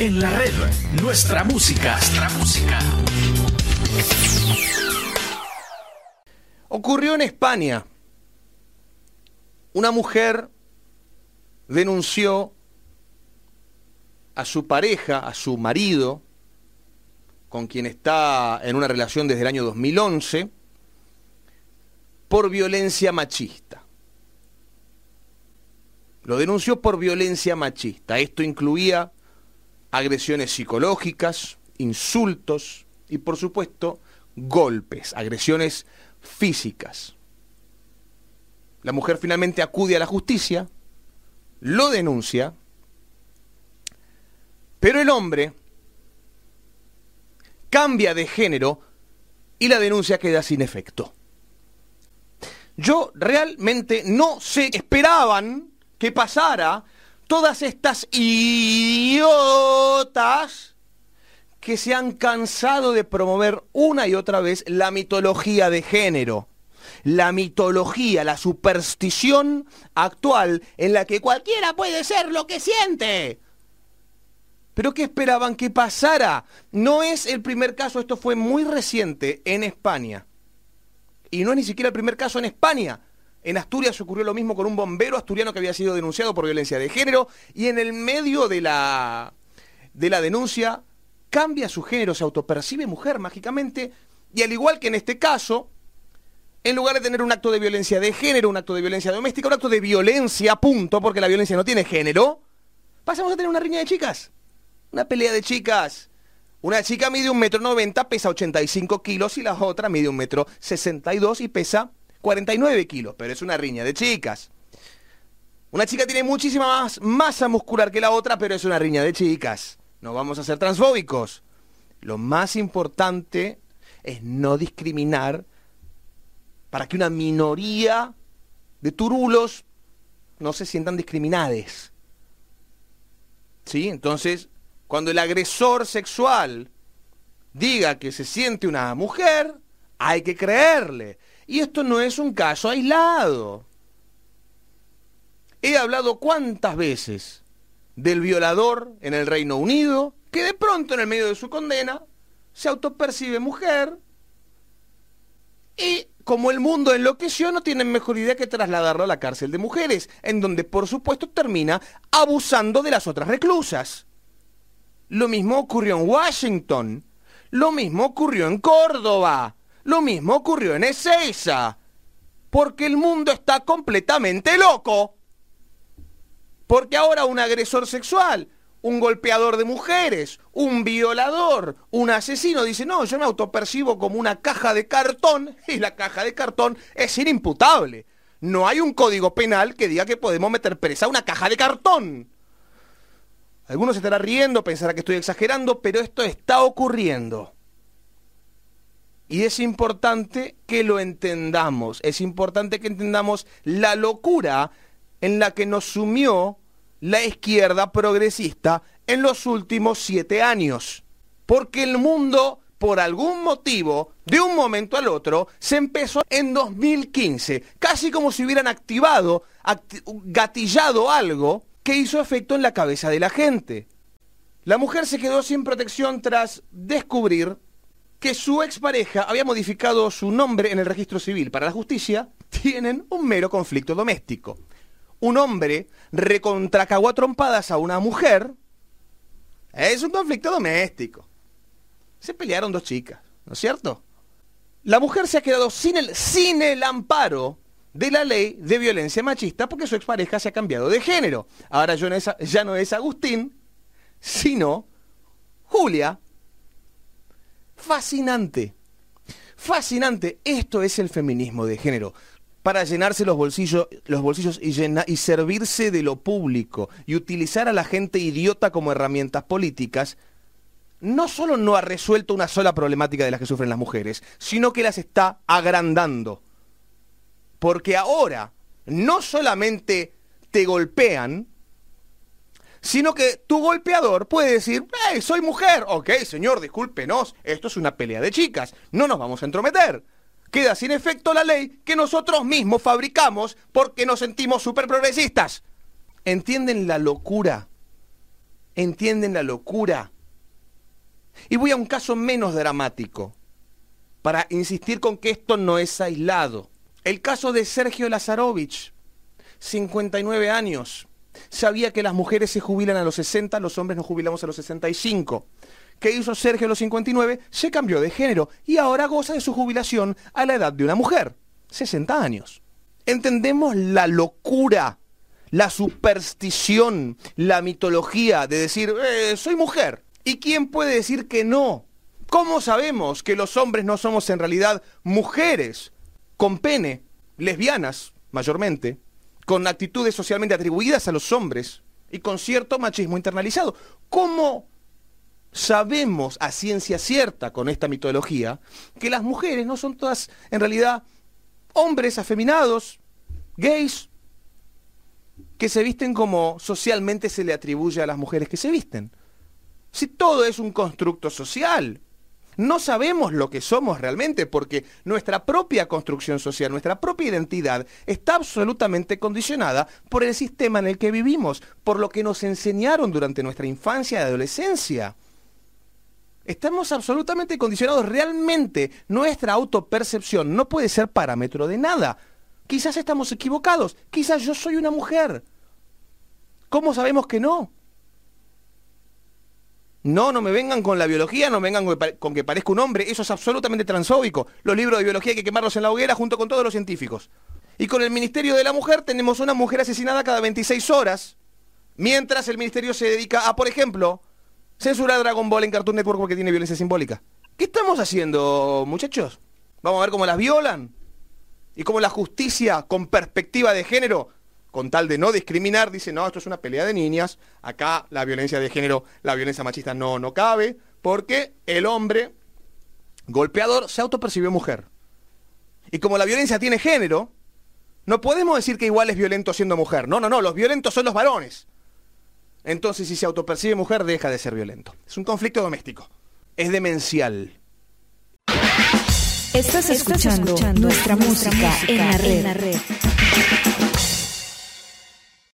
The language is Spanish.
En la red, nuestra música. Nuestra música. Ocurrió en España. Una mujer denunció a su pareja, a su marido, con quien está en una relación desde el año 2011, por violencia machista. Lo denunció por violencia machista. Esto incluía agresiones psicológicas, insultos y por supuesto golpes, agresiones físicas. La mujer finalmente acude a la justicia, lo denuncia, pero el hombre cambia de género y la denuncia queda sin efecto. Yo realmente no sé, esperaban que pasara todas estas idiotas que se han cansado de promover una y otra vez la mitología de género. La mitología, la superstición actual en la que cualquiera puede ser lo que siente. ¿Pero qué esperaban que pasara? No es el primer caso, esto fue muy reciente en España. Y no es ni siquiera el primer caso en España. En Asturias ocurrió lo mismo con un bombero asturiano que había sido denunciado por violencia de género y en el medio de la, de la denuncia cambia su género, se autopercibe mujer mágicamente y al igual que en este caso, en lugar de tener un acto de violencia de género, un acto de violencia doméstica, un acto de violencia, punto, porque la violencia no tiene género, pasamos a tener una riña de chicas, una pelea de chicas. Una chica mide un metro noventa, pesa 85 kilos y la otra mide un metro 62 y pesa 49 kilos, pero es una riña de chicas. Una chica tiene muchísima más masa muscular que la otra, pero es una riña de chicas. No vamos a ser transfóbicos. Lo más importante es no discriminar para que una minoría de turulos no se sientan discriminados. ¿Sí? Entonces, cuando el agresor sexual diga que se siente una mujer, hay que creerle. Y esto no es un caso aislado. He hablado cuántas veces del violador en el Reino Unido que de pronto en el medio de su condena se autopercibe mujer y como el mundo enloqueció no tienen mejor idea que trasladarlo a la cárcel de mujeres, en donde por supuesto termina abusando de las otras reclusas. Lo mismo ocurrió en Washington, lo mismo ocurrió en Córdoba, lo mismo ocurrió en Ezeiza. Porque el mundo está completamente loco. Porque ahora un agresor sexual, un golpeador de mujeres, un violador, un asesino dice, no, yo me autopercibo como una caja de cartón y la caja de cartón es inimputable. No hay un código penal que diga que podemos meter presa a una caja de cartón. Algunos se estará riendo, pensará que estoy exagerando, pero esto está ocurriendo. Y es importante que lo entendamos, es importante que entendamos la locura en la que nos sumió la izquierda progresista en los últimos siete años. Porque el mundo, por algún motivo, de un momento al otro, se empezó en 2015, casi como si hubieran activado, gatillado algo que hizo efecto en la cabeza de la gente. La mujer se quedó sin protección tras descubrir que su expareja había modificado su nombre en el registro civil para la justicia, tienen un mero conflicto doméstico. Un hombre recontracagó a trompadas a una mujer, es un conflicto doméstico. Se pelearon dos chicas, ¿no es cierto? La mujer se ha quedado sin el, sin el amparo de la ley de violencia machista porque su expareja se ha cambiado de género. Ahora ya no es Agustín, sino Julia, Fascinante. Fascinante. Esto es el feminismo de género. Para llenarse los bolsillos, los bolsillos y, y servirse de lo público y utilizar a la gente idiota como herramientas políticas, no solo no ha resuelto una sola problemática de las que sufren las mujeres, sino que las está agrandando. Porque ahora no solamente te golpean, sino que tu golpeador puede decir, hey, soy mujer, ok, señor, discúlpenos, esto es una pelea de chicas, no nos vamos a entrometer. Queda sin efecto la ley que nosotros mismos fabricamos porque nos sentimos súper progresistas. ¿Entienden la locura ¿Entienden la locura? Y voy a un caso menos dramático, para insistir con que esto no es aislado. El caso de Sergio Lazarovich, 59 años. Sabía que las mujeres se jubilan a los 60, los hombres nos jubilamos a los 65. ¿Qué hizo Sergio a los 59? Se cambió de género y ahora goza de su jubilación a la edad de una mujer, 60 años. Entendemos la locura, la superstición, la mitología de decir, eh, soy mujer. ¿Y quién puede decir que no? ¿Cómo sabemos que los hombres no somos en realidad mujeres con pene, lesbianas mayormente, con actitudes socialmente atribuidas a los hombres y con cierto machismo internalizado? ¿Cómo sabemos a ciencia cierta con esta mitología que las mujeres no son todas en realidad hombres afeminados, gays, que se visten como socialmente se le atribuye a las mujeres que se visten? Si todo es un constructo social. No sabemos lo que somos realmente porque nuestra propia construcción social, nuestra propia identidad está absolutamente condicionada por el sistema en el que vivimos, por lo que nos enseñaron durante nuestra infancia y adolescencia. Estamos absolutamente condicionados. Realmente nuestra autopercepción no puede ser parámetro de nada. Quizás estamos equivocados. Quizás yo soy una mujer. ¿Cómo sabemos que no? No, no me vengan con la biología, no me vengan con que parezca un hombre, eso es absolutamente transfóbico. Los libros de biología hay que quemarlos en la hoguera junto con todos los científicos. Y con el Ministerio de la Mujer tenemos una mujer asesinada cada 26 horas, mientras el Ministerio se dedica a, por ejemplo, censurar Dragon Ball en Cartoon Network porque tiene violencia simbólica. ¿Qué estamos haciendo, muchachos? Vamos a ver cómo las violan y cómo la justicia con perspectiva de género con tal de no discriminar, dice, no, esto es una pelea de niñas, acá la violencia de género, la violencia machista no, no cabe, porque el hombre golpeador se autopercibió mujer. Y como la violencia tiene género, no podemos decir que igual es violento siendo mujer. No, no, no, los violentos son los varones. Entonces, si se autopercibe mujer, deja de ser violento. Es un conflicto doméstico. Es demencial. Estás escuchando, nuestra, música, En la red.